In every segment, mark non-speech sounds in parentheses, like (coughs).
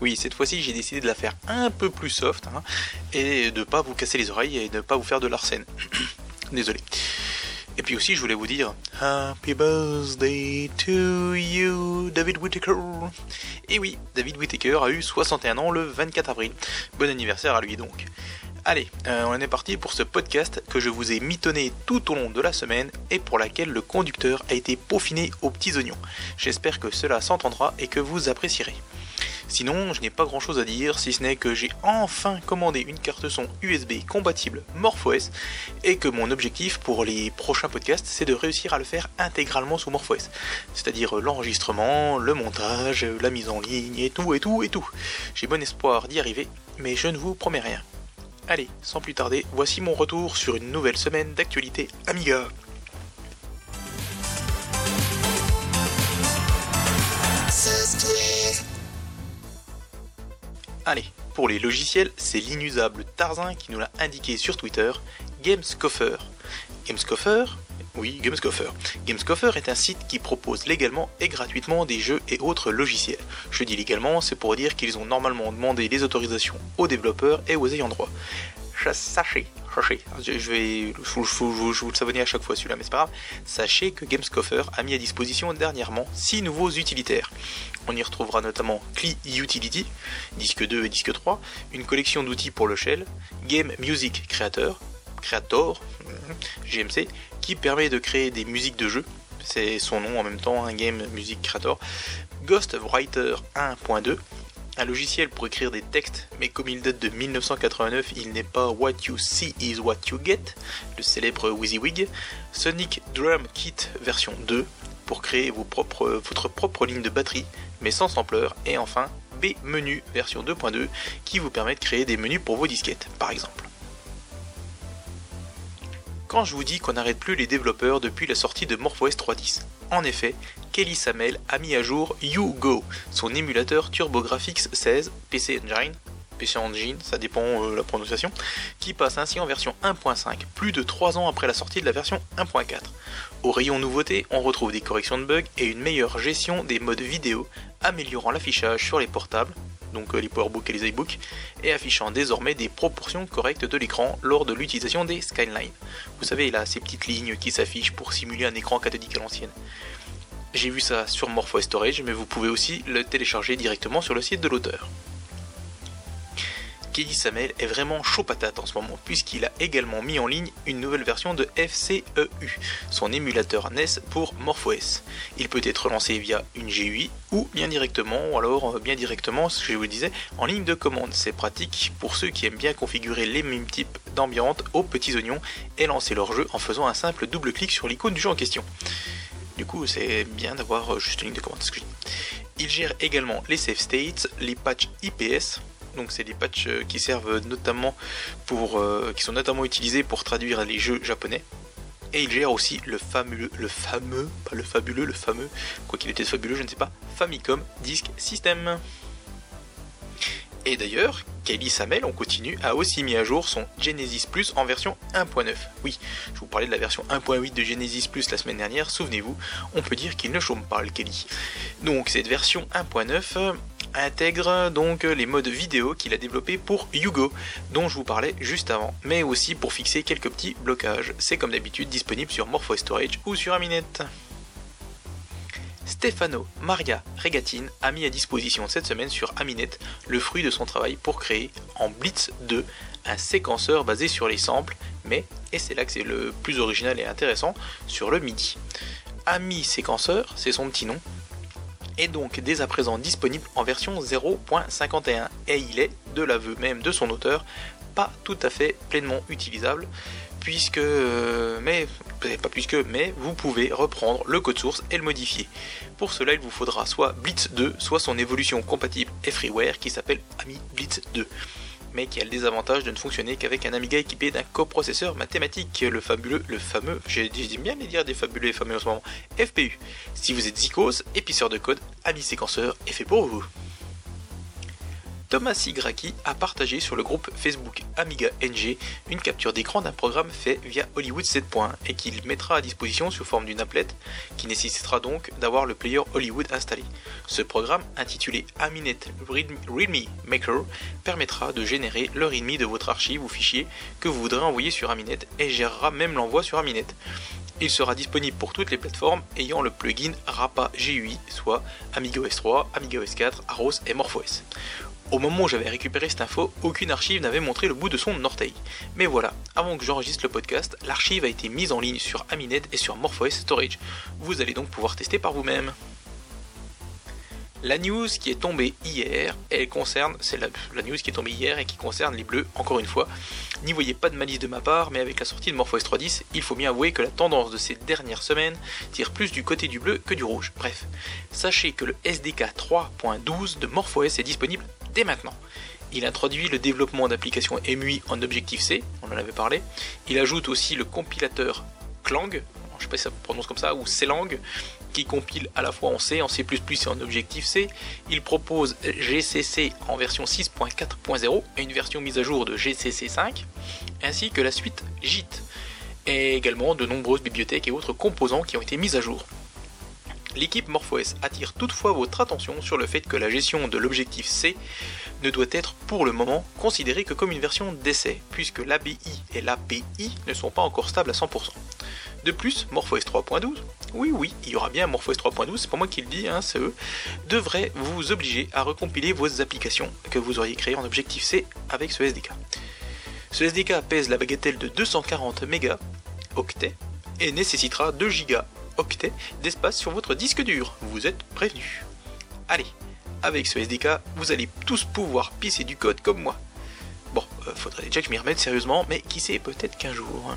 Oui, cette fois-ci, j'ai décidé de la faire un peu plus soft, hein, et de pas vous casser les oreilles et de pas vous faire de l'arsène. (coughs) Désolé. Et puis aussi, je voulais vous dire Happy birthday to you, David Whittaker. Et oui, David Whittaker a eu 61 ans le 24 avril. Bon anniversaire à lui donc. Allez, euh, on est parti pour ce podcast que je vous ai mitonné tout au long de la semaine et pour laquelle le conducteur a été peaufiné aux petits oignons. J'espère que cela s'entendra et que vous apprécierez. Sinon, je n'ai pas grand chose à dire, si ce n'est que j'ai enfin commandé une carte son USB compatible MorphOS et que mon objectif pour les prochains podcasts, c'est de réussir à le faire intégralement sous MorphOS. C'est-à-dire l'enregistrement, le montage, la mise en ligne et tout et tout et tout. J'ai bon espoir d'y arriver, mais je ne vous promets rien. Allez, sans plus tarder, voici mon retour sur une nouvelle semaine d'actualité Amiga. Allez, pour les logiciels, c'est l'inusable Tarzan qui nous l'a indiqué sur Twitter, Gamescoffer. Gamescoffer Oui, Gamescoffer. Gamescoffer est un site qui propose légalement et gratuitement des jeux et autres logiciels. Je dis légalement, c'est pour dire qu'ils ont normalement demandé les autorisations aux développeurs et aux ayants droit. Sachez, sachez, je vais, je, vous le savonner à chaque fois celui-là, mais c'est pas grave. Sachez que Gamescoffer a mis à disposition dernièrement 6 nouveaux utilitaires. On y retrouvera notamment CLI Utility, disque 2 et disque 3, une collection d'outils pour le shell, Game Music Creator, Creator, GMC, qui permet de créer des musiques de jeu, c'est son nom en même temps, un Game Music Creator, Ghostwriter 1.2, un logiciel pour écrire des textes, mais comme il date de 1989, il n'est pas What You See is What You Get, le célèbre WYSIWYG, Sonic Drum Kit version 2, pour créer vos votre propre ligne de batterie, mais sans sampler, et enfin B Menu version 2.2, qui vous permet de créer des menus pour vos disquettes, par exemple. Quand je vous dis qu'on n'arrête plus les développeurs depuis la sortie de MorphOS 3.10, en effet, Kelly Samel a mis à jour YouGo, son émulateur TurboGrafx 16 PC Engine, PC Engine, ça dépend de la prononciation, qui passe ainsi en version 1.5, plus de 3 ans après la sortie de la version 1.4. Au rayon nouveautés, on retrouve des corrections de bugs et une meilleure gestion des modes vidéo, améliorant l'affichage sur les portables, donc les PowerBook et les iBook, et affichant désormais des proportions correctes de l'écran lors de l'utilisation des Skyline. Vous savez là, ces petites lignes qui s'affichent pour simuler un écran cathodique à l'ancienne. J'ai vu ça sur MorphOS Storage, mais vous pouvez aussi le télécharger directement sur le site de l'auteur. Kelly Samel est vraiment chaud patate en ce moment, puisqu'il a également mis en ligne une nouvelle version de FCEU, son émulateur NES pour MorphOS. Il peut être lancé via une GUI ou bien directement, ou alors euh, bien directement, ce que je vous disais, en ligne de commande. C'est pratique pour ceux qui aiment bien configurer les mêmes types d'ambiance aux petits oignons et lancer leur jeu en faisant un simple double clic sur l'icône du jeu en question. Du coup, c'est bien d'avoir euh, juste une ligne de commande. Ce que. Il gère également les save states, les patchs IPS, donc c'est des patchs euh, qui servent notamment pour, qui sont notamment utilisés pour traduire les jeux japonais. Et il gère aussi le fameux, le fameux, pas le fabuleux, le fameux, quoi qu'il était fabuleux, je ne sais pas, Famicom Disk System. Et d'ailleurs, Kelly Samel, on continue, a aussi mis à jour son Genesis Plus en version 1.9. Oui, je vous parlais de la version 1.8 de Genesis Plus la semaine dernière, souvenez-vous, on peut dire qu'il ne chôme pas le Kelly. Donc cette version 1.9 intègre donc les modes vidéo qu'il a développés pour Yugo, dont je vous parlais juste avant, mais aussi pour fixer quelques petits blocages. C'est comme d'habitude disponible sur MorphOS Storage ou sur Aminet. Stefano Maria Regatine a mis à disposition cette semaine sur Aminet le fruit de son travail pour créer en Blitz 2 un séquenceur basé sur les samples, mais, et c'est là que c'est le plus original et intéressant, sur le MIDI. Ami Séquenceur, c'est son petit nom, est donc dès à présent disponible en version 0.51 et il est, de l'aveu même de son auteur, pas tout à fait pleinement utilisable puisque mais pas puisque mais vous pouvez reprendre le code source et le modifier. Pour cela, il vous faudra soit Blitz 2, soit son évolution compatible et freeware qui s'appelle Ami Blitz 2 mais qui a le désavantage de ne fonctionner qu'avec un Amiga équipé d'un coprocesseur mathématique, le fabuleux, le fameux, j'ai bien les dire des fabuleux et fameux en ce moment, FPU. Si vous êtes zikos, épiceure de code, Ami Séquenceur est fait pour vous. Thomas Sigraki a partagé sur le groupe Facebook Amiga NG une capture d'écran d'un programme fait via Hollywood 7.1 et qu'il mettra à disposition sous forme d'une applet qui nécessitera donc d'avoir le player Hollywood installé. Ce programme, intitulé Aminet Readme Maker, permettra de générer le readme de votre archive ou fichier que vous voudrez envoyer sur Aminet et gérera même l'envoi sur Aminet. Il sera disponible pour toutes les plateformes ayant le plugin RAPA GUI, soit AmigaOS 3, AmigaOS 4, Aros et MorphOS. Au moment où j'avais récupéré cette info, aucune archive n'avait montré le bout de son orteil. Mais voilà, avant que j'enregistre le podcast, l'archive a été mise en ligne sur Aminet et sur MorphOS Storage. Vous allez donc pouvoir tester par vous-même. La news qui est tombée hier, elle concerne, c'est la, news qui est tombée hier et qui concerne les bleus, encore une fois. N'y voyez pas de malice de ma part, mais avec la sortie de MorphOS 3.10, il faut bien avouer que la tendance de ces dernières semaines tire plus du côté du bleu que du rouge. Bref, sachez que le SDK 3.12 de MorphOS est disponible dès maintenant. Il introduit le développement d'applications MUI en Objective-C, on en avait parlé. Il ajoute aussi le compilateur Clang, je ne sais pas si ça prononce comme ça, ou Clang, qui compile à la fois en C, en C++ et en Objective-C. Il propose GCC en version 6.4.0 et une version mise à jour de GCC 5, ainsi que la suite JIT, et également de nombreuses bibliothèques et autres composants qui ont été mis à jour. L'équipe MorphOS attire toutefois votre attention sur le fait que la gestion de l'objectif C ne doit être pour le moment considérée que comme une version d'essai, puisque l'ABI et l'API ne sont pas encore stables à 100%. De plus, MorphOS 3.12, oui oui, il y aura bien MorphOS 3.12, c'est pas moi qui le dis, hein, devrait vous obliger à recompiler vos applications que vous auriez créées en Objective-C avec ce SDK. Ce SDK pèse la bagatelle de 240 mégaoctets et nécessitera 2 gigaoctets d'espace sur votre disque dur, vous êtes prévenus. Allez, avec ce SDK, vous allez tous pouvoir pisser du code comme moi. Bon, euh, faudrait déjà que je m'y remette sérieusement, mais qui sait, peut-être qu'un jour.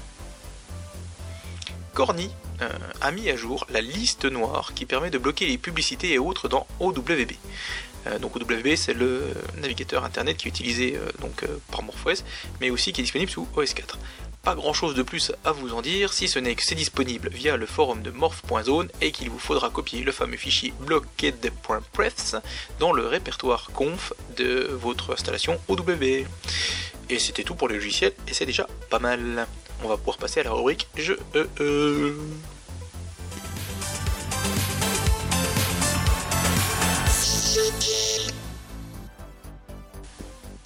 Corny euh, a mis à jour la liste noire qui permet de bloquer les publicités et autres dans OWB. Euh, donc OWB c'est le navigateur internet qui est utilisé donc, par MorphOS mais aussi qui est disponible sous OS 4. Pas grand chose de plus à vous en dire si ce n'est que c'est disponible via le forum de morph.zone et qu'il vous faudra copier le fameux fichier blocked.prefs dans le répertoire conf de votre installation OWB. Et c'était tout pour le logiciel et c'est déjà pas mal on va pouvoir passer à la rubrique je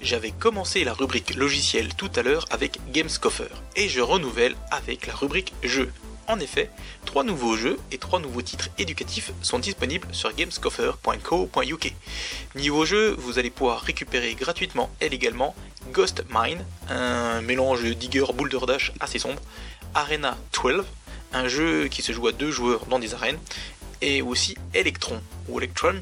J'avais commencé la rubrique logiciel tout à l'heure avec Gamescoffer et je renouvelle avec la rubrique jeux. En effet, trois nouveaux jeux et trois nouveaux titres éducatifs sont disponibles sur gamescoffer.co.uk. Niveau jeu, vous allez pouvoir récupérer gratuitement et légalement Ghost Mine, un mélange digger boulder dash assez sombre, Arena 12, un jeu qui se joue à deux joueurs dans des arènes, et aussi Electron ou Electron,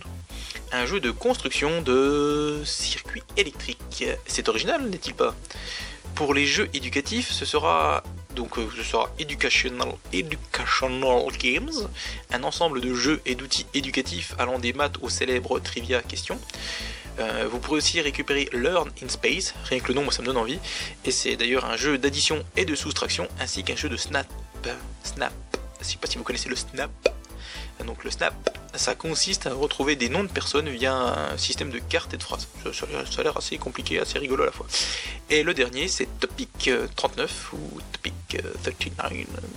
un jeu de construction de circuits électriques. C'est original, n'est-il pas? Pour les jeux éducatifs, ce sera donc euh, ce sera Educational, Educational Games, un ensemble de jeux et d'outils éducatifs allant des maths aux célèbres trivia questions. Euh, vous pourrez aussi récupérer Learn in Space, rien que le nom, moi ça me donne envie. Et c'est d'ailleurs un jeu d'addition et de soustraction, ainsi qu'un jeu de snap. Snap. Je sais pas si vous connaissez le snap. Donc le snap, ça consiste à retrouver des noms de personnes via un système de cartes et de phrases. Ça, a l'air assez compliqué, assez rigolo à la fois. Et le dernier, c'est Topic 39 ou Topic 39, 39,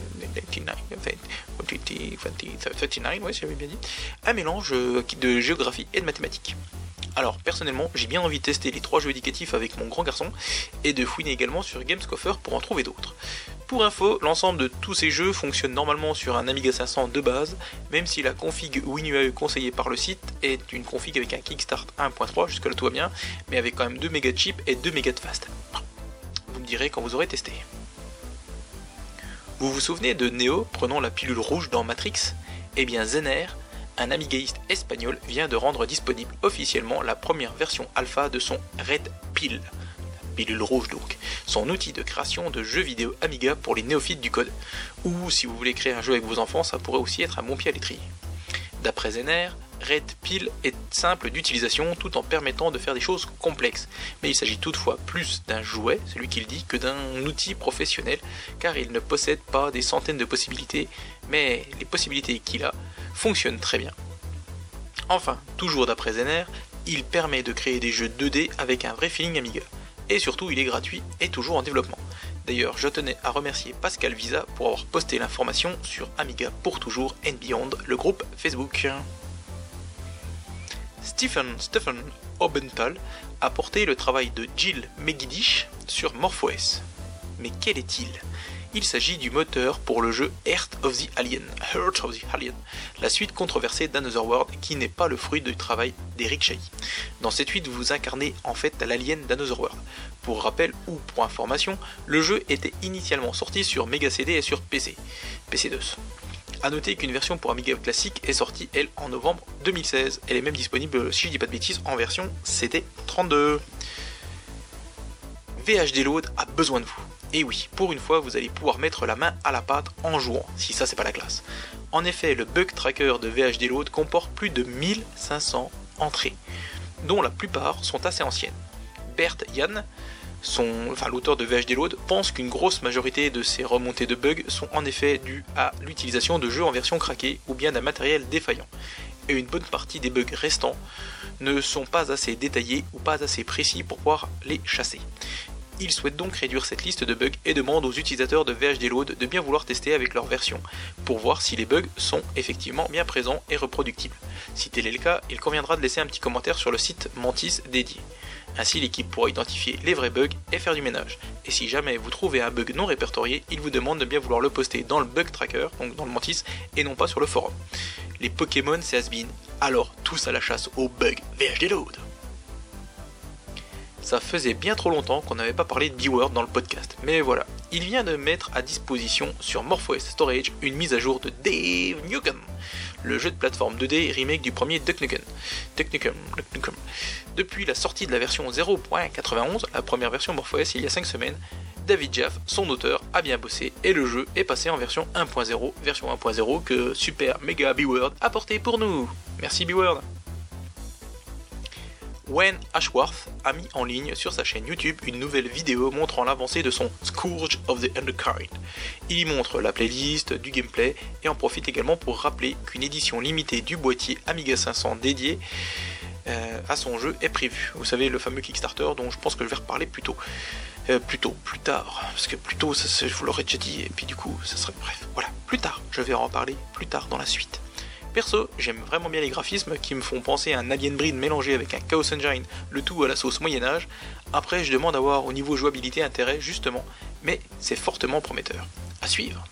39, ouais, j'avais bien dit. Un mélange de géographie et de mathématiques. Alors personnellement, j'ai bien envie de tester les trois jeux éducatifs avec mon grand garçon et de fouiner également sur Gamescoffer pour en trouver d'autres. Pour info, l'ensemble de tous ces jeux fonctionne normalement sur un Amiga 500 de base, même si la config WinUAE conseillée par le site est une config avec un Kickstart 1.3, jusque là tout va bien, mais avec quand même 2 mégas de et 2 mégas de fast. Vous me direz quand vous aurez testé. Vous vous souvenez de Neo prenant la pilule rouge dans Matrix? Eh bien Zener un amigaïste espagnol vient de rendre disponible officiellement la première version alpha de son Red Pill, pilule rouge donc, son outil de création de jeux vidéo Amiga pour les néophytes du code. Ou si vous voulez créer un jeu avec vos enfants, ça pourrait aussi être un bon pied à l'étrier. D'après Zener, Red Pill est simple d'utilisation tout en permettant de faire des choses complexes. Mais il s'agit toutefois plus d'un jouet, celui qu'il dit, que d'un outil professionnel, car il ne possède pas des centaines de possibilités, mais les possibilités qu'il a fonctionnent très bien. Enfin, toujours d'après Zener, il permet de créer des jeux 2D avec un vrai feeling Amiga. Et surtout, il est gratuit et toujours en développement. D'ailleurs, je tenais à remercier Pascal Visa pour avoir posté l'information sur Amiga pour toujours and Beyond, le groupe Facebook. Stephen Stephen Obenthal a porté le travail de Jill Megidish sur MorphOS. Mais quel est-il? Il s'agit du moteur pour le jeu Earth of the Alien, Heart of the Alien, la suite controversée d'Another World qui n'est pas le fruit du travail d'Eric Chahi. Dans cette suite, vous incarnez en fait l'alien d'Another World. Pour rappel ou pour information, le jeu était initialement sorti sur Mega CD et sur PC, PC2. A noter qu'une version pour Amiga classique est sortie elle en novembre 2016. Elle est même disponible, si je dis pas de bêtises, en version CD32. VHD Load a besoin de vous. Et oui, pour une fois, vous allez pouvoir mettre la main à la pâte en jouant, si ça c'est pas la classe. En effet, le bug tracker de VHD Load comporte plus de 1500 entrées, dont la plupart sont assez anciennes. Bert Jan, enfin, l'auteur de VHD Load, pense qu'une grosse majorité de ces remontées de bugs sont en effet dues à l'utilisation de jeux en version craquée ou bien d'un matériel défaillant. Et une bonne partie des bugs restants ne sont pas assez détaillés ou pas assez précis pour pouvoir les chasser. Il souhaite donc réduire cette liste de bugs et demande aux utilisateurs de VHD Load de bien vouloir tester avec leur version, pour voir si les bugs sont effectivement bien présents et reproductibles. Si tel est le cas, il conviendra de laisser un petit commentaire sur le site Mantis dédié. Ainsi, l'équipe pourra identifier les vrais bugs et faire du ménage. Et si jamais vous trouvez un bug non répertorié, il vous demande de bien vouloir le poster dans le bug tracker, donc dans le Mantis, et non pas sur le forum. Les Pokémon, c'est has alors tous à la chasse aux bugs VHD Load. Ça faisait bien trop longtemps qu'on n'avait pas parlé de B-Word dans le podcast. Mais voilà, il vient de mettre à disposition sur MorphOS Storage une mise à jour de Dave Nukem, le jeu de plateforme 2D remake du premier Duck Nukem. Depuis la sortie de la version 0.91, la première version MorphOS il y a 5 semaines, David Jaff, son auteur, a bien bossé et le jeu est passé en version 1.0, version 1.0 que Super Mega B-Word a porté pour nous. Merci B-Word. Wayne Ashworth a mis en ligne sur sa chaîne YouTube une nouvelle vidéo montrant l'avancée de son Scourge of the Underkind. Il y montre la playlist, du gameplay et en profite également pour rappeler qu'une édition limitée du boîtier Amiga 500 dédié euh, à son jeu est prévue. Vous savez, le fameux Kickstarter dont je pense que je vais reparler plus tôt. Euh, plus tard, parce que plus tôt, je vous l'aurais déjà dit, et puis du coup, ça serait bref. Voilà, plus tard, je vais en parler plus tard dans la suite. Perso, j'aime vraiment bien les graphismes qui me font penser à un Alien Breed mélangé avec un Chaos Engine, le tout à la sauce Moyen-Âge. Après, je demande à voir au niveau jouabilité intérêt justement, mais c'est fortement prometteur. À suivre.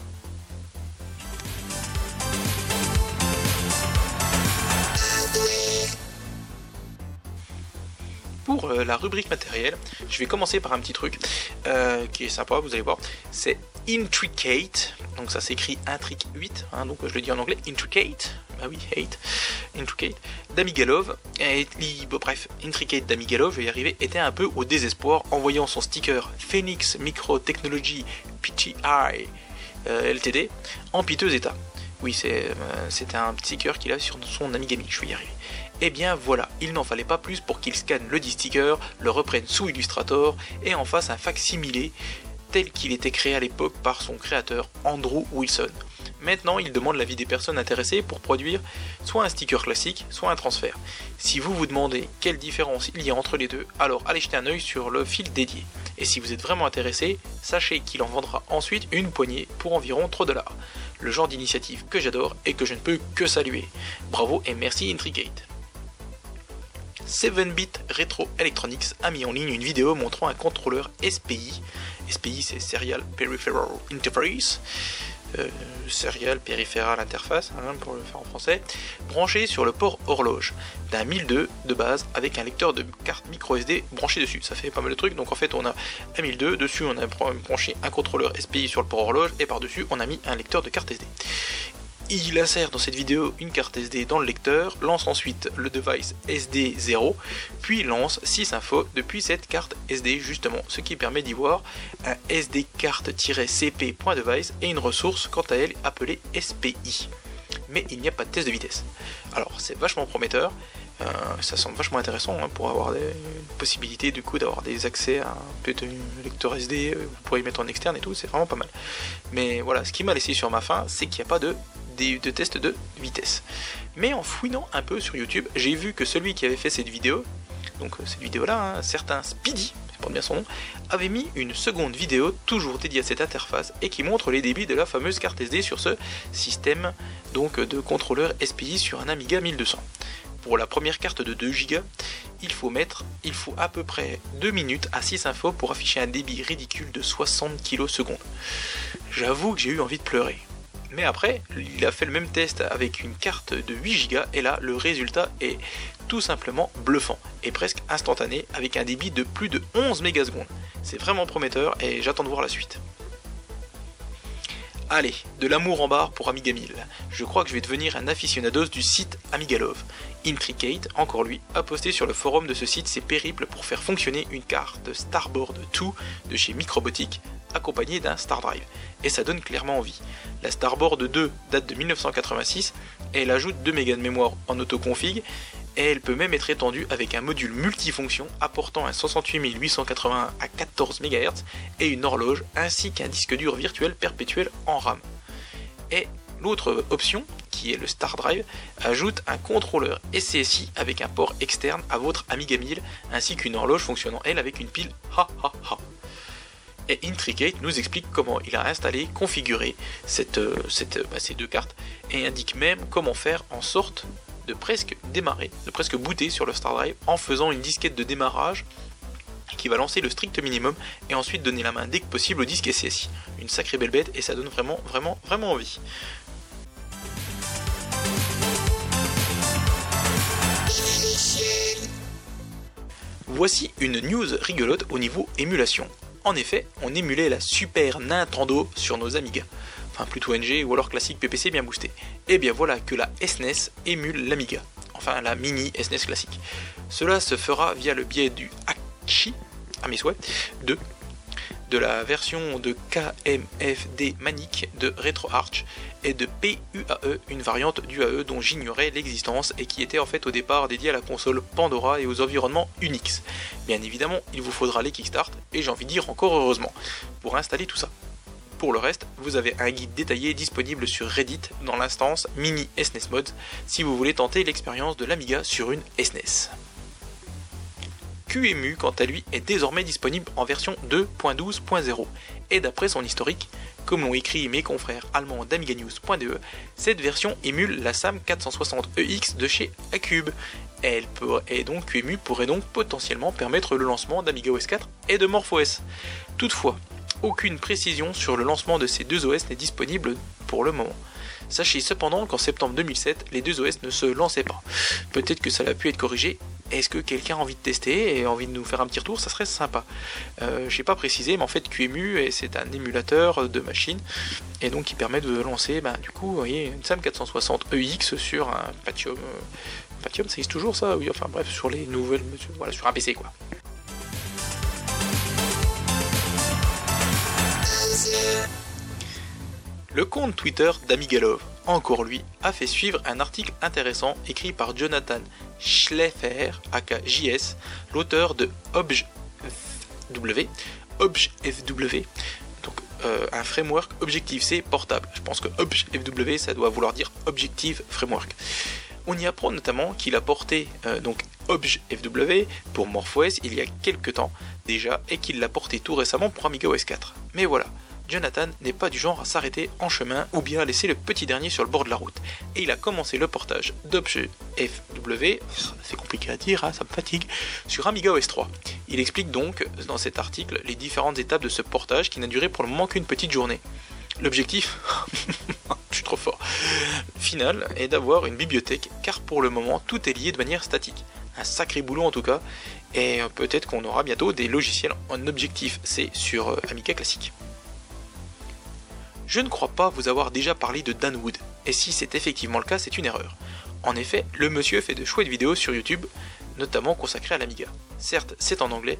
pour euh, la rubrique matérielle, je vais commencer par un petit truc euh, qui est sympa, vous allez voir. C'est Intricate, donc ça s'écrit Intric 8, hein, donc je le dis en anglais, Intricate, ah oui, hate, Intricate, d'Amigalov. Et, bref, Intricate d'Amigalov, je vais y arriver, était un peu au désespoir en voyant son sticker Phoenix Micro Technology PTI euh, LTD en piteux état. Oui, c'était un sticker qu'il a sur son Amigami, je vais y arriver. Eh bien voilà, il n'en fallait pas plus pour qu'il scanne le dit sticker, le reprenne sous Illustrator et en fasse un facsimilé tel qu'il était créé à l'époque par son créateur Andrew Wilson. Maintenant, il demande l'avis des personnes intéressées pour produire soit un sticker classique, soit un transfert. Si vous vous demandez quelle différence il y a entre les deux, alors allez jeter un œil sur le fil dédié. Et si vous êtes vraiment intéressé, sachez qu'il en vendra ensuite une poignée pour environ 3 dollars. Le genre d'initiative que j'adore et que je ne peux que saluer. Bravo et merci Intrigate. 7-bit Retro Electronics a mis en ligne une vidéo montrant un contrôleur SPI. SPI c'est Serial Peripheral Interface. Euh, serial Peripheral Interface, hein, pour le faire en français, branché sur le port horloge d'un 1002 de base avec un lecteur de carte micro SD branché dessus. Ça fait pas mal de trucs, donc en fait on a un 1002, dessus on a branché un contrôleur SPI sur le port horloge et par-dessus on a mis un lecteur de carte SD. Il insère dans cette vidéo une carte SD dans le lecteur, lance ensuite le device SD0, puis lance 6 infos depuis cette carte SD justement, ce qui permet d'y voir un SD carte-cp.device et une ressource quant à elle appelée SPI. Mais il n'y a pas de test de vitesse. Alors c'est vachement prometteur, euh, ça semble vachement intéressant hein, pour avoir des possibilités du coup d'avoir des accès à un petit lecteur SD, vous pourrez mettre en externe et tout, c'est vraiment pas mal. Mais voilà, ce qui m'a laissé sur ma fin, c'est qu'il n'y a pas de de tests de vitesse. Mais en fouinant un peu sur YouTube, j'ai vu que celui qui avait fait cette vidéo, donc euh, cette vidéo-là, un certain Speedy, c'est pas bien son nom, avait mis une seconde vidéo toujours dédiée à cette interface et qui montre les débits de la fameuse carte SD sur ce système donc de contrôleur SPI sur un Amiga 1200. Pour la première carte de 2 Go, il faut mettre, il faut à peu près 2 minutes à 6 infos pour afficher un débit ridicule de 60 kS. J'avoue que j'ai eu envie de pleurer. Mais après, il a fait le même test avec une carte de 8 Go et là, le résultat est tout simplement bluffant et presque instantané avec un débit de plus de 11 mégasecondes. C'est vraiment prometteur et j'attends de voir la suite. Allez, de l'amour en barre pour Amiga 1000. Je crois que je vais devenir un aficionados du site Amigalove. Intricate, encore lui, a posté sur le forum de ce site ses périples pour faire fonctionner une carte Starboard 2 de chez Microbotic accompagnée d'un Star Drive. Et ça donne clairement envie. La Starboard 2 date de 1986 et elle ajoute 2 mégas de mémoire en autoconfig et elle peut même être étendue avec un module multifonction apportant un 68881 à 14 MHz et une horloge ainsi qu'un disque dur virtuel perpétuel en RAM. Et l'autre option, qui est le Star Drive, ajoute un contrôleur SCSI avec un port externe à votre Amiga 1000 ainsi qu'une horloge fonctionnant elle avec une pile ha ha ha. Et Intricate nous explique comment il a installé, configuré cette, euh, bah, ces deux cartes et indique même comment faire en sorte de presque démarrer, de presque booter sur le Star Drive en faisant une disquette de démarrage qui va lancer le strict minimum et ensuite donner la main dès que possible au disque SCSI. Une sacrée belle bête et ça donne vraiment, vraiment, vraiment envie. Voici une news rigolote au niveau émulation. En effet, on émulait la Super Nintendo sur nos Amiga plutôt NG ou alors classique PPC bien boosté. Et eh bien voilà que la SNES e émule l'Amiga, enfin la mini SNES e classique. Cela se fera via le biais du Hachi, à mes souhaits, de, de la version de KMFD Manic de RetroArch et de PUAE, une variante du AE dont j'ignorais l'existence et qui était en fait au départ dédiée à la console Pandora et aux environnements Unix. Bien évidemment, il vous faudra les Kickstart, et j'ai envie de dire encore heureusement, pour installer tout ça. Pour le reste, vous avez un guide détaillé disponible sur Reddit dans l'instance Mini SNES e Mods si vous voulez tenter l'expérience de l'Amiga sur une SNES. E QEMU, quant à lui, est désormais disponible en version 2.12.0 et d'après son historique, comme l'ont écrit mes confrères allemands d'AmigaNews.de, cette version émule la SAM 460EX de chez Acube. Elle et donc QEMU pourrait donc potentiellement permettre le lancement d'Amiga OS 4 et de MorphOS. Toutefois, aucune précision sur le lancement de ces deux OS n'est disponible pour le moment. Sachez cependant qu'en septembre 2007, les deux OS ne se lançaient pas. Peut-être que ça a pu être corrigé. Est-ce que quelqu'un a envie de tester et envie de nous faire un petit retour Ça serait sympa. Euh, Je n'ai pas précisé, mais en fait QEMU c'est un émulateur de machine et donc qui permet de lancer, bah, du coup, voyez, une SAM 460 EX sur un Pentium. Euh, Pentium, ça existe toujours ça Oui, enfin bref, sur les nouvelles, voilà, sur un PC quoi. Le compte Twitter d'Amigalov, encore lui, a fait suivre un article intéressant écrit par Jonathan Schleffer, aka JS, l'auteur de ObjFW, donc euh, un framework Objective-C portable. Je pense que ObjFW, ça doit vouloir dire Objective Framework. On y apprend notamment qu'il a porté euh, donc pour MorphOS il y a quelques temps déjà et qu'il l'a porté tout récemment pour Amiga OS 4. Mais voilà, Jonathan n'est pas du genre à s'arrêter en chemin ou bien à laisser le petit dernier sur le bord de la route. Et il a commencé le portage FW, c'est compliqué à dire, hein, ça me fatigue, sur Amiga OS 3. Il explique donc dans cet article les différentes étapes de ce portage qui n'a duré pour le moment qu'une petite journée. L'objectif, (laughs) je trop fort, final est d'avoir une bibliothèque car pour le moment tout est lié de manière statique. Un sacré boulot en tout cas, et peut-être qu'on aura bientôt des logiciels en objectif C sur euh, Amiga classique. Je ne crois pas vous avoir déjà parlé de Dan Wood, et si c'est effectivement le cas, c'est une erreur. En effet, le monsieur fait de chouettes vidéos sur YouTube, notamment consacrées à l'Amiga. Certes, c'est en anglais,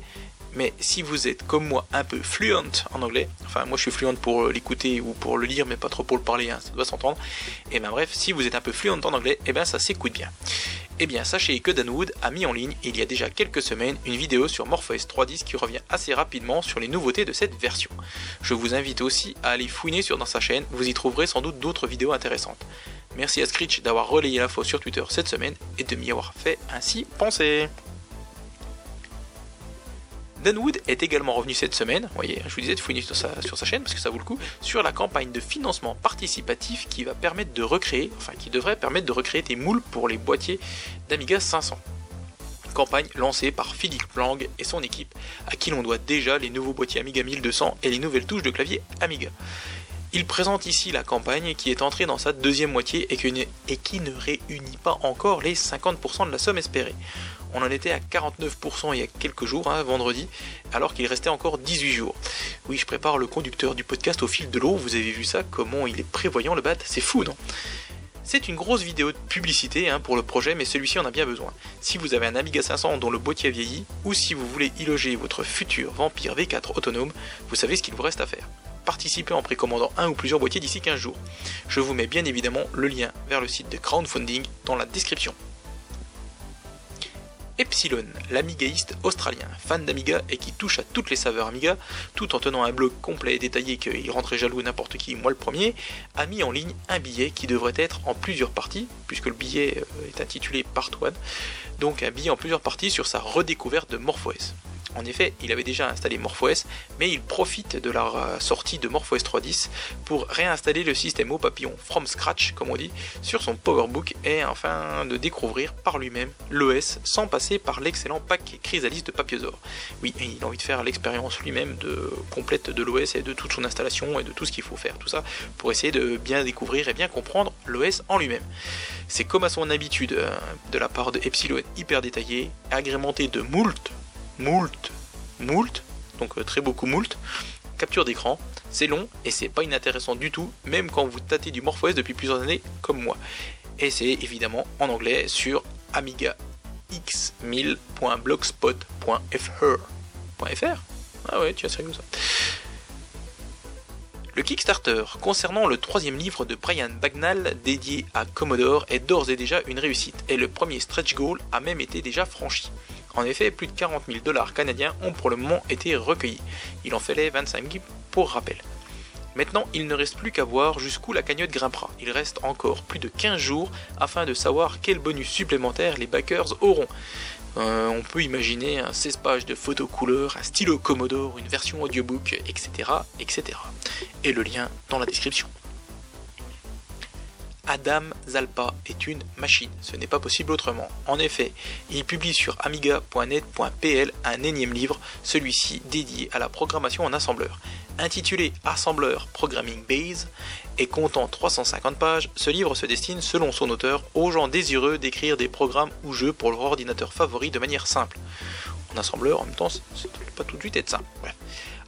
mais si vous êtes comme moi un peu fluent en anglais, enfin moi je suis fluent pour l'écouter ou pour le lire, mais pas trop pour le parler, hein, ça doit s'entendre. Et ben bref, si vous êtes un peu fluent en anglais, et ben ça s'écoute bien. Eh bien, sachez que Danwood a mis en ligne il y a déjà quelques semaines une vidéo sur MorphOS 3.10 qui revient assez rapidement sur les nouveautés de cette version. Je vous invite aussi à aller fouiner sur dans sa chaîne, vous y trouverez sans doute d'autres vidéos intéressantes. Merci à Screech d'avoir relayé l'info sur Twitter cette semaine et de m'y avoir fait ainsi penser. Dan Wood est également revenu cette semaine, voyez, je vous disais de fouiner sur sa, chaîne parce que ça vaut le coup, sur la campagne de financement participatif qui va permettre de recréer, enfin qui devrait permettre de recréer des moules pour les boîtiers d'Amiga 500. Campagne lancée par Philippe Lang et son équipe, à qui l'on doit déjà les nouveaux boîtiers Amiga 1200 et les nouvelles touches de clavier Amiga. Il présente ici la campagne qui est entrée dans sa deuxième moitié et qui ne réunit pas encore les 50% de la somme espérée. On en était à 49% il y a quelques jours, hein, vendredi, alors qu'il restait encore 18 jours. Oui, je prépare le conducteur du podcast au fil de l'eau, vous avez vu ça, comment il est prévoyant le bat, c'est fou, non? C'est une grosse vidéo de publicité hein, pour le projet, mais celui-ci en a bien besoin. Si vous avez un Amiga 500 dont le boîtier a vieilli, ou si vous voulez y loger votre futur Vampire V4 autonome, vous savez ce qu'il vous reste à faire. Participez en précommandant un ou plusieurs boîtiers d'ici 15 jours. Je vous mets bien évidemment le lien vers le site de crowdfunding dans la description. Epsilon, l'amigaïste australien, fan d'Amiga et qui touche à toutes les saveurs Amiga, tout en tenant un blog complet et détaillé qu'il rentrait jaloux n'importe qui, moi le premier, a mis en ligne un billet qui devrait être en plusieurs parties, puisque le billet euh, est intitulé Part 1, donc un billet en plusieurs parties sur sa redécouverte de MorphOS. En effet, il avait déjà installé MorphOS, mais il profite de la sortie de MorphOS 3.10 pour réinstaller le système au papillon from scratch, comme on dit, sur son PowerBook et enfin de découvrir par lui-même l'OS sans passer par l'excellent pack Chrysalis de Papiosor. Oui, il a envie de faire l'expérience lui-même de, complète de l'OS et de toute son installation et de tout ce qu'il faut faire, tout ça, pour essayer de bien découvrir et bien comprendre l'OS en lui-même. C'est comme à son habitude euh, de la part de Epsilon hyper détaillé, agrémenté de moult moult, moult, donc euh, très beaucoup moult, capture d'écran, c'est long et c'est pas inintéressant du tout, même quand vous tâtez du MorphOS depuis plusieurs années comme moi. Et c'est évidemment en anglais sur amiga x1000.blogspot.fr. Ah ouais, tu as sérieux ça. Le Kickstarter concernant le troisième livre de Brian Bagnall dédié à Commodore est d'ores et déjà une réussite et le premier stretch goal a même été déjà franchi. En effet, plus de 40 000 dollars canadiens ont pour le moment été recueillis. Il en fallait 25 000 pour rappel. Maintenant, il ne reste plus qu'à voir jusqu'où la cagnotte grimpera. Il reste encore plus de 15 jours afin de savoir quel bonus supplémentaire les backers auront. Euh, on peut imaginer un 16 pages de photos couleurs, un stylo Commodore, une version audiobook, etc., etc. Et le lien dans la description. Adam Zalpa est une machine, ce n'est pas possible autrement. En effet, il publie sur amiga.net.pl un énième livre, celui-ci dédié à la programmation en assembleur. Intitulé Assembleur Programming Base et comptant 350 pages, ce livre se destine, selon son auteur, aux gens désireux d'écrire des programmes ou jeux pour leur ordinateur favori de manière simple. En assembleur, en même temps, c'est pas tout de suite être simple.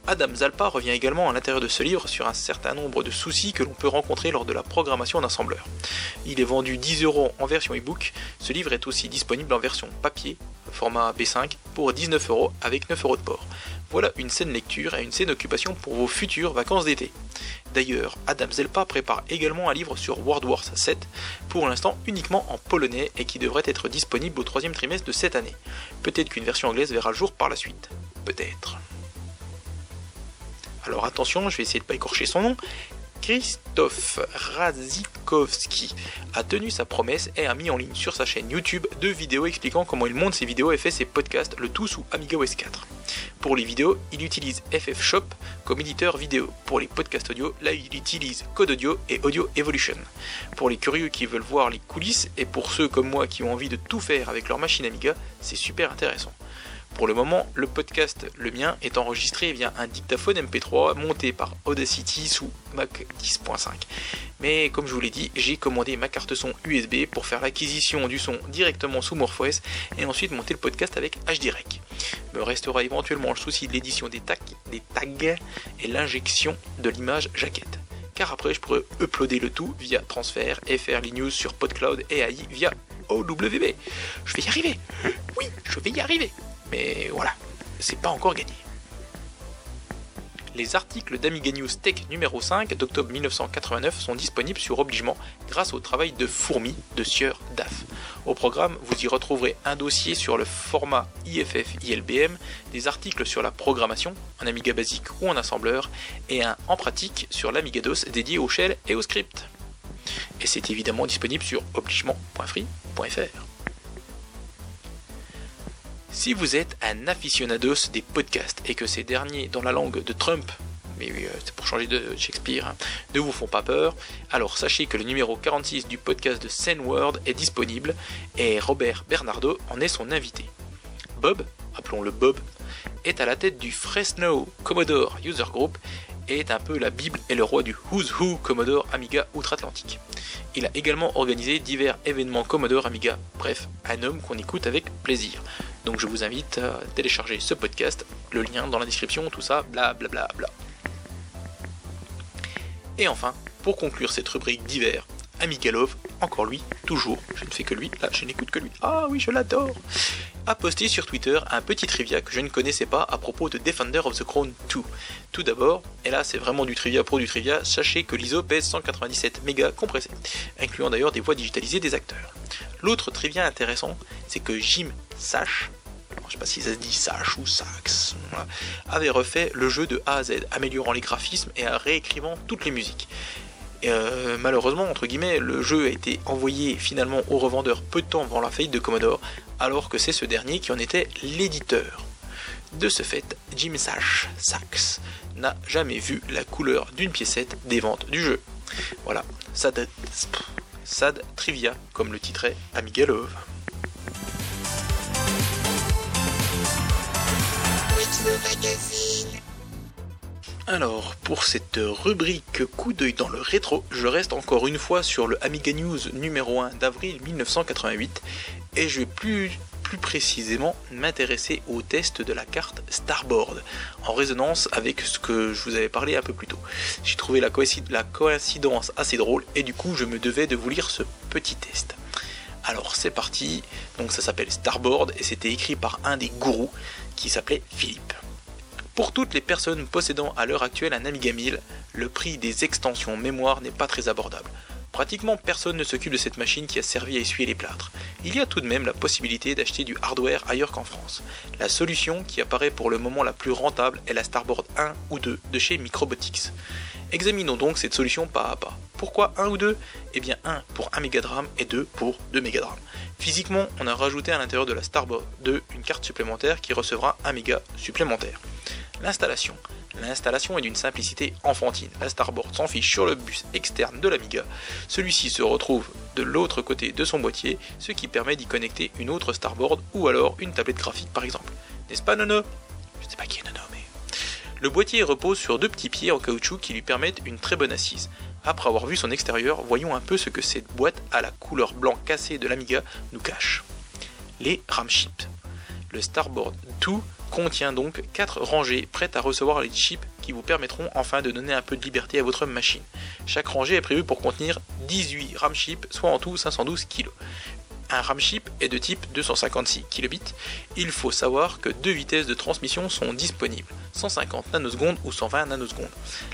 Adam Zalpa revient également à l'intérieur de ce livre sur un certain nombre de soucis que l'on peut rencontrer lors de la programmation d'assembleur. Il est vendu 10 euros en version e-book, ce livre est aussi disponible en version papier, format B5, pour 19 euros avec 9 euros de port. Voilà une saine lecture et une saine occupation pour vos futures vacances d'été. D'ailleurs, Adam Zelpa prépare également un livre sur World Wars 7, pour l'instant uniquement en polonais et qui devrait être disponible au troisième trimestre de cette année. Peut-être qu'une version anglaise verra le jour par la suite. Peut-être. Alors attention, je vais essayer de pas écorcher son nom. Christophe Razikowski a tenu sa promesse et a mis en ligne sur sa chaîne YouTube deux vidéos expliquant comment il monte ses vidéos et fait ses podcasts, le tout sous Amiga OS 4. Pour les vidéos, il utilise FF Shop comme éditeur vidéo. Pour les podcasts audio, là il utilise Code Audio et Audio Evolution. Pour les curieux qui veulent voir les coulisses et pour ceux comme moi qui ont envie de tout faire avec leur machine Amiga, c'est super intéressant. Pour le moment, le podcast, le mien, est enregistré via un dictaphone MP3 monté par Audacity sous Mac 10.5. Mais comme je vous l'ai dit, j'ai commandé ma carte son USB pour faire l'acquisition du son directement sous MorphOS et ensuite monter le podcast avec HDREC. Me restera éventuellement le souci de l'édition des, tags, des tags et l'injection de l'image jaquette. Car après, je pourrais uploader le tout via transfert et faire les news sur PodCloud et AI via OWB. Je vais y arriver. Oui, je vais y arriver. Mais voilà, c'est pas encore gagné. Les articles d'Amiga News Tech numéro 5 d'octobre 1989 sont disponibles sur obligement grâce au travail de fourmi de Sieur DAF. Au programme, vous y retrouverez un dossier sur le format IFF ILBM, des articles sur la programmation, en Amiga basique ou en assembleur, et un en pratique sur l'Amiga DOS dédié au shell et au script. Et c'est évidemment disponible sur obligement.free.fr. Si vous êtes un aficionados des podcasts et que ces derniers, dans la langue de Trump, mais euh, c'est pour changer de Shakespeare, hein, ne vous font pas peur, alors sachez que le numéro 46 du podcast de Sandword est disponible et Robert Bernardo en est son invité. Bob, appelons-le Bob, est à la tête du Fresno Commodore User Group et est un peu la Bible et le roi du Who's Who Commodore Amiga outre-Atlantique. Il a également organisé divers événements Commodore Amiga, bref, un homme qu'on écoute avec plaisir. Donc je vous invite à télécharger ce podcast, le lien dans la description, tout ça, bla bla bla bla. Et enfin, pour conclure cette rubrique d'hiver, Amigalov, encore lui, toujours, je ne fais que lui, là je n'écoute que lui, ah oui je l'adore, a posté sur Twitter un petit trivia que je ne connaissais pas à propos de Defender of the Crown 2. Tout d'abord, et là c'est vraiment du trivia pour du trivia, sachez que l'ISO pèse 197 mégas compressés, incluant d'ailleurs des voix digitalisées des acteurs. L'autre trivia intéressant, c'est que Jim Sash, je sais pas si ça se dit Sash ou Sax, avait refait le jeu de A à Z, améliorant les graphismes et réécrivant toutes les musiques. Euh, malheureusement, entre guillemets, le jeu a été envoyé finalement au revendeur peu de temps avant la faillite de Commodore, alors que c'est ce dernier qui en était l'éditeur. De ce fait, Jim Sash, Sax, n'a jamais vu la couleur d'une piécette des ventes du jeu. Voilà, sad, sad trivia, comme le titrait Amiga Love. Alors, pour cette rubrique coup d'œil dans le rétro, je reste encore une fois sur le Amiga News numéro 1 d'avril 1988 et je vais plus, précisément m'intéresser au test de la carte Starboard en résonance avec ce que je vous avais parlé un peu plus tôt. J'ai trouvé la coïncidence assez drôle et du coup je me devais de vous lire ce petit test. Alors c'est parti, donc ça s'appelle Starboard et c'était écrit par un des gourous qui s'appelait Philippe. Pour toutes les personnes possédant à l'heure actuelle un Amiga 1000, le prix des extensions mémoire n'est pas très abordable. Pratiquement personne ne s'occupe de cette machine qui a servi à essuyer les plâtres. Il y a tout de même la possibilité d'acheter du hardware ailleurs qu'en France. La solution qui apparaît pour le moment la plus rentable est la Starboard 1 ou 2 de chez Microbotics. Examinons donc cette solution pas à pas. Pourquoi 1 ou 2 Eh bien 1 pour 1 MB et 2 pour 2 MB. Physiquement, on a rajouté à l'intérieur de la Starboard 2 une carte supplémentaire qui recevra 1 MB supplémentaire. L'installation. L'installation est d'une simplicité enfantine. La Starboard s'en fiche sur le bus externe de l'Amiga. Celui-ci se retrouve de l'autre côté de son boîtier, ce qui permet d'y connecter une autre Starboard ou alors une tablette graphique par exemple. N'est-ce pas Nono? Je ne sais pas qui est Nono, mais. Le boîtier repose sur deux petits pieds en caoutchouc qui lui permettent une très bonne assise. Après avoir vu son extérieur, voyons un peu ce que cette boîte à la couleur blanc cassé de l'Amiga nous cache. Les RAM chips. Le Starboard 2 contient donc 4 rangées prêtes à recevoir les chips qui vous permettront enfin de donner un peu de liberté à votre machine. Chaque rangée est prévue pour contenir 18 RAM chips, soit en tout 512 kg. Un RAM chip est de type 256 kilobits. Il faut savoir que deux vitesses de transmission sont disponibles, 150 nanosecondes ou 120 nanosecondes.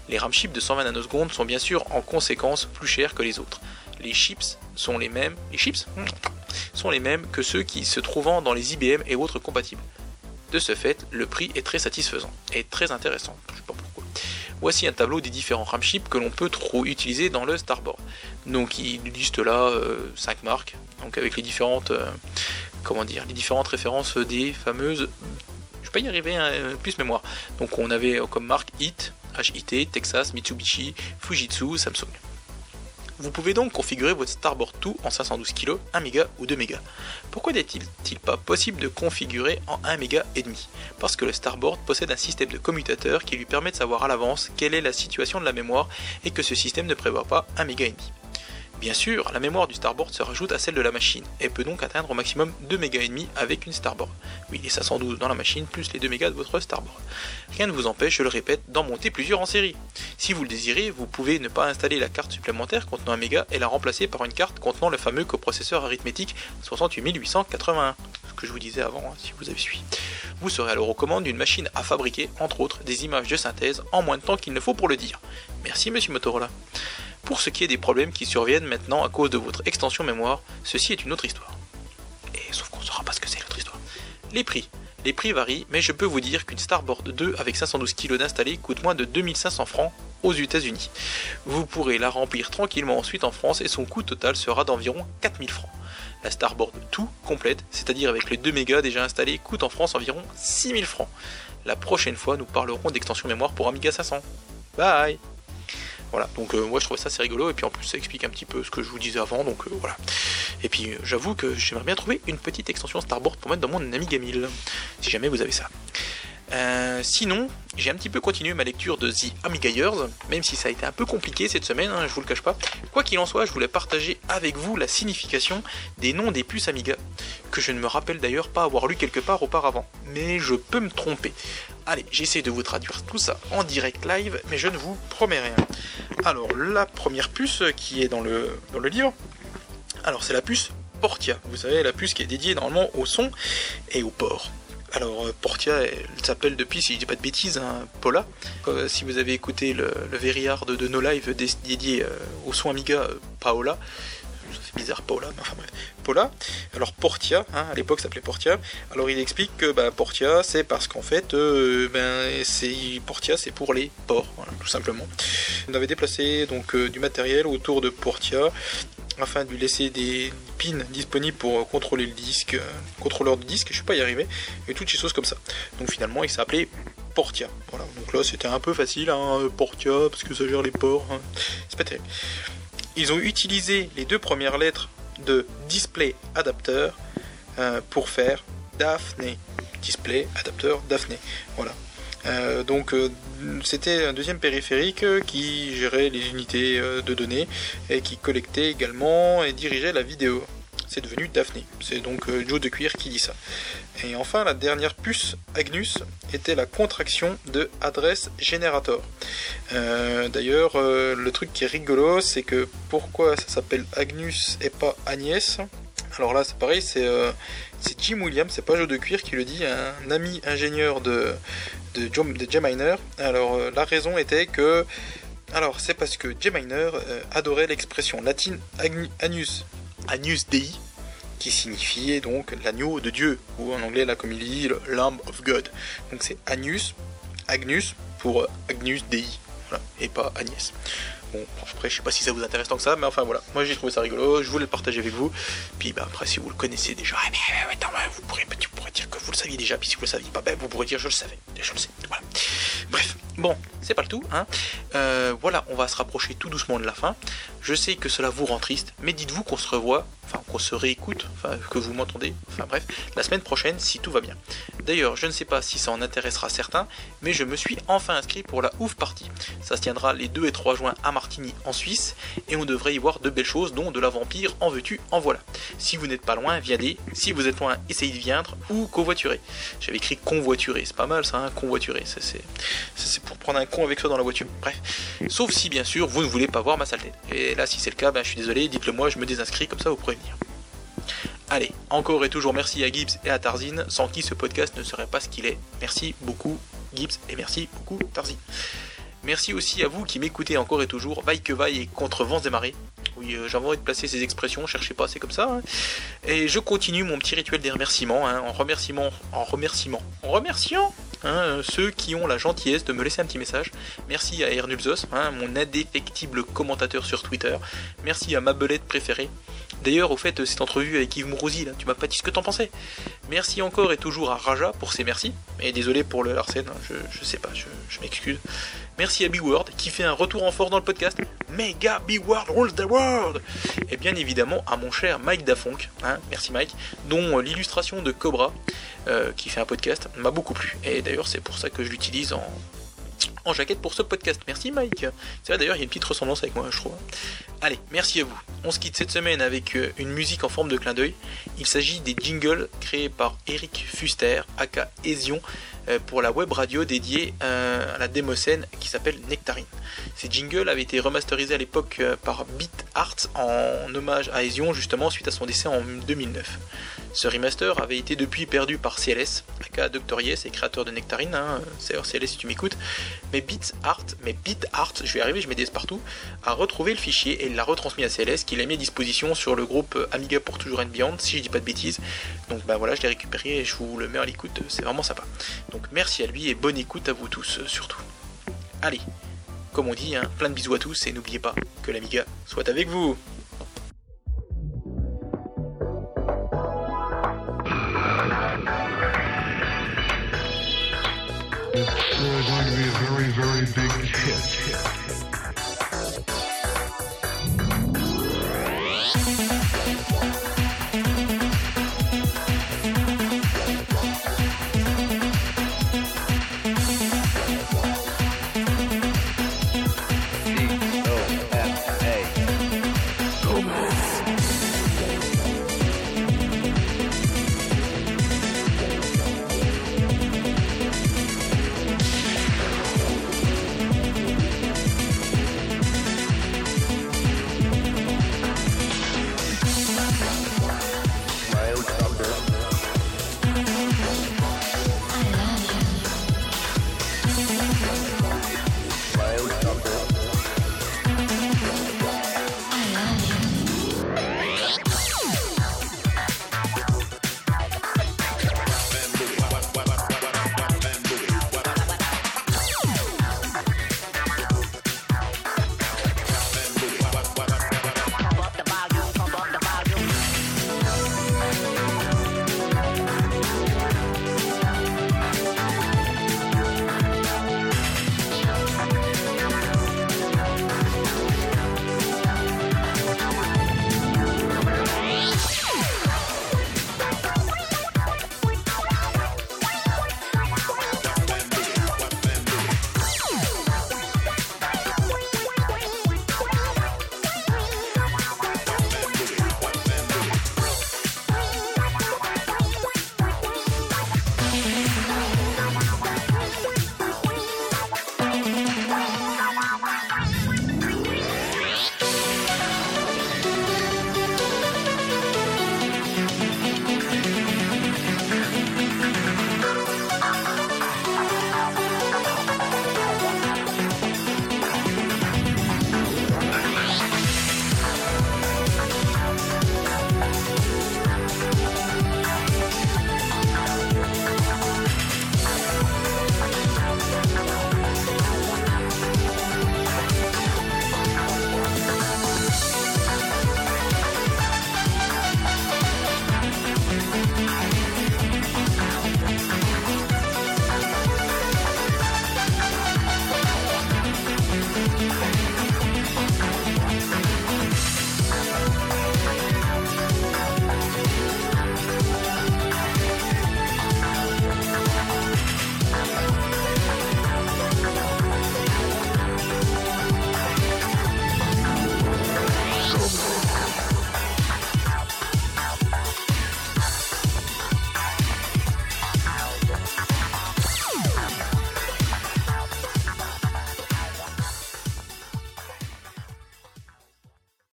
Les RAM chips de 120 nanosecondes sont bien sûr en conséquence plus chers que les autres. Les chips sont les mêmes, les chips hmm, sont les mêmes que ceux qui se trouvent dans les IBM et autres compatibles. De ce fait, le prix est très satisfaisant et très intéressant. Je sais pas pourquoi. Voici un tableau des différents RAM chips que l'on peut trop utiliser dans le Starboard. Donc il liste là 5 euh, marques, donc avec les différentes, euh, comment dire, les différentes références des fameuses. Je vais pas y arriver, hein, plus mémoire. Donc on avait comme marque HIT, HIT, Texas, Mitsubishi, Fujitsu, Samsung. Vous pouvez donc configurer votre Starboard 2 en 512 kg, 1 méga ou 2 mégas. Pourquoi n'est-il pas possible de configurer en 1 méga et demi? Parce que le Starboard possède un système de commutateur qui lui permet de savoir à l'avance quelle est la situation de la mémoire et que ce système ne prévoit pas 1 méga et demi. Bien sûr, la mémoire du starboard se rajoute à celle de la machine et peut donc atteindre au maximum 2 mégas et demi avec une starboard. Oui, les 512 dans la machine plus les 2 mégas de votre starboard. Rien ne vous empêche, je le répète, d'en monter plusieurs en série. Si vous le désirez, vous pouvez ne pas installer la carte supplémentaire contenant 1 méga et la remplacer par une carte contenant le fameux coprocesseur arithmétique 68881. que je vous disais avant, hein, si vous avez suivi. Vous serez alors aux commandes d'une machine à fabriquer, entre autres, des images de synthèse en moins de temps qu'il ne faut pour le dire. Merci monsieur Motorola. Pour ce qui est des problèmes qui surviennent maintenant à cause de votre extension mémoire, ceci est une autre histoire. Et sauf qu'on ne saura pas ce que c'est l'autre histoire. Les prix. Les prix varient, mais je peux vous dire qu'une Starboard 2 avec 512 kg d'installé coûte moins de 2500 francs aux États-Unis. Vous pourrez la remplir tranquillement ensuite en France et son coût total sera d'environ 4000 francs. La Starboard tout complète, c'est-à-dire avec les 2 mégas déjà installés, coûte en France environ 6000 francs. La prochaine fois, nous parlerons d'extension mémoire pour Amiga 500. Bye voilà, donc euh, moi je trouve ça assez rigolo, et puis en plus ça explique un petit peu ce que je vous disais avant, donc euh, voilà. Et puis euh, j'avoue que j'aimerais bien trouver une petite extension Starboard pour mettre dans mon Amiga 1000, si jamais vous avez ça. sinon, j'ai un petit peu continué ma lecture de The Amiga Years, même si ça a été un peu compliqué cette semaine, hein, je vous le cache pas. Quoi qu'il en soit, je voulais partager avec vous la signification des noms des puces Amiga, que je ne me rappelle d'ailleurs pas avoir lu quelque part auparavant, mais je peux me tromper. Allez, j'essaie de vous traduire tout ça en direct live, mais je ne vous promets rien. Alors, la première puce qui est dans le, dans le livre, alors c'est la puce Portia. Vous savez, la puce qui est dédiée normalement au son et au port. Alors euh, Portia, elle s'appelle depuis, si je dis pas de bêtises, un Paula. Euh, si vous avez écouté le, le Veryard de, No Live dédié euh, au son Amiga, Paola, ça bizarre Paula, mais enfin bref. Paula, alors Portia, hein, à l'époque s'appelait Portia, alors il explique que ben, Portia c'est parce qu'en fait, euh, ben, c'est, Portia c'est pour les ports, tout simplement. On avait déplacé donc euh, du matériel autour de Portia afin de lui laisser des pins disponibles pour contrôler le disque, euh, contrôleur de disque, je suis pas y arriver, et toutes ces choses comme ça. Donc finalement il appelé Portia. Voilà, donc là c'était un peu facile, hein, Portia, parce que ça gère les ports, hein. c'est pas terrible ils ont utilisé les deux premières lettres de display adapteur euh, pour faire Daphne. Display adapteur Daphne. Voilà. Euh, donc euh, c'était un deuxième périphérique qui gérait les unités de données et qui collectait également et dirigeait la vidéo c'est devenu Daphne. C'est donc euh, Joe de Cuir qui dit ça. Et enfin, la dernière puce, Agnus, était la contraction de Address Generator. Euh, d'ailleurs, euh, le truc qui est rigolo, c'est que pourquoi ça s'appelle Agnus et pas Agnès? Alors là, c'est pareil, c'est Jim Williams, c'est pas Joe de Cuir qui le dit, un ami ingénieur de, de, de Miner. Alors la raison était que alors, c'est parce que J. Miner adorait l'expression latine Agnus Agnus Dei, qui signifiait donc l'agneau de Dieu, ou en anglais, là, comme il dit, le Lamb of God. Donc c'est Agnus, Agnus pour Agnus Dei, et pas Agnès. Bon, après, je sais pas si ça vous intéresse tant que ça, mais enfin voilà, moi j'ai trouvé ça rigolo, je voulais le partager avec vous. Puis bah, après, si vous le connaissez déjà, eh ben, vous, pourrez, dire que vous le saviez déjà, puis si vous le saviez pas, ben, vous pourrez dire je le savais, je le sais. Bref, bon, c'est pas le tout, hein. Euh, voilà, on va se rapprocher tout doucement de la fin. Je sais que cela vous rend triste, mais dites-vous qu'on se revoit enfin qu'on se réécoute, enfin que vous m'entendez, enfin bref, la semaine prochaine si tout va bien. D'ailleurs, je ne sais pas si ça en intéressera certains, mais je me suis enfin inscrit pour la ouf party. Ça se tiendra les 2 et 3 juin à Martigny en Suisse, et on devrait y voir de belles choses, dont de la vampire en veux-tu, en voilà. Si vous n'êtes pas loin, viendez, si vous êtes loin, essayez de viendre, ou covoiturer. J'avais écrit convoiturer, c'est pas mal ça, hein, convoiturer, ça c'est pour prendre un con avec soi dans la voiture. Bref, sauf si bien sûr vous ne voulez pas voir ma saleté. Et là si c'est le cas, ben, je suis désolé, dites-le moi, je me désinscris, comme ça vous pourrez Allez, encore et toujours merci à Gibbs et à Tarzine, sans qui ce podcast ne serait pas ce qu'il est. Merci beaucoup Gibbs et merci beaucoup Tarzine. Merci aussi à vous qui m'écoutez encore et toujours, vaille que vaille et contre vents et marées. Oui, euh, j'avais envie de placer ces expressions, cherchez pas, c'est comme ça. Hein. Et je continue mon petit rituel des remerciements, hein, en remerciement, en remerciement, en remerciant hein, ceux qui ont la gentillesse de me laisser un petit message. Merci à Ernulzos, mon indéfectible commentateur sur Twitter. Merci à ma belette préférée. D'ailleurs, au fait, cette entrevue avec Yves Mourouzi, là, tu m'as pas dit ce que t'en pensais. Merci encore et toujours à Raja pour ses merci. Et désolé pour le Larsen, hein, je, sais pas, je, m'excuse. Merci à Big World qui fait un retour en force dans le podcast. Mega Big World rules the world Et bien évidemment à mon cher Mike Dafonk, hein, merci Mike, dont l'illustration de Cobra, euh, qui fait un podcast, m'a beaucoup plu. Et d'ailleurs c'est pour ça que je l'utilise en, en jaquette pour ce podcast. Merci Mike. C'est vrai d'ailleurs, il y a une petite ressemblance avec moi, je trouve. Allez, merci à vous. On se quitte cette semaine avec euh, une musique en forme de clin d'œil. Il s'agit des jingles créés par Eric Fuster, aka Esion, pour la web radio dédiée à la démoscène qui s'appelle Nectarine. Ces jingles avaient été remasterisés à l'époque par Beat Art en hommage à Ezion justement suite à son décès en 2009. Ce remaster avait été depuis perdu par CLS, aka Dr. Yes et créateur de Nectarine, hein, c'est CLS si tu m'écoutes, mais Beat Art, mais Beat Art, je vais arriver, je mets des partout, a retrouvé le fichier et l'a retransmis à CLS qui l'a mis à disposition sur le groupe Amiga pour toujours and Beyond, si je dis pas de bêtises. Donc bah voilà, je l'ai récupéré et je vous le mets à l'écoute, c'est vraiment sympa. Donc merci à lui et bonne écoute à vous tous surtout. Allez, comme on dit, hein, plein de bisous à tous et n'oubliez pas que l'Amiga soit avec vous.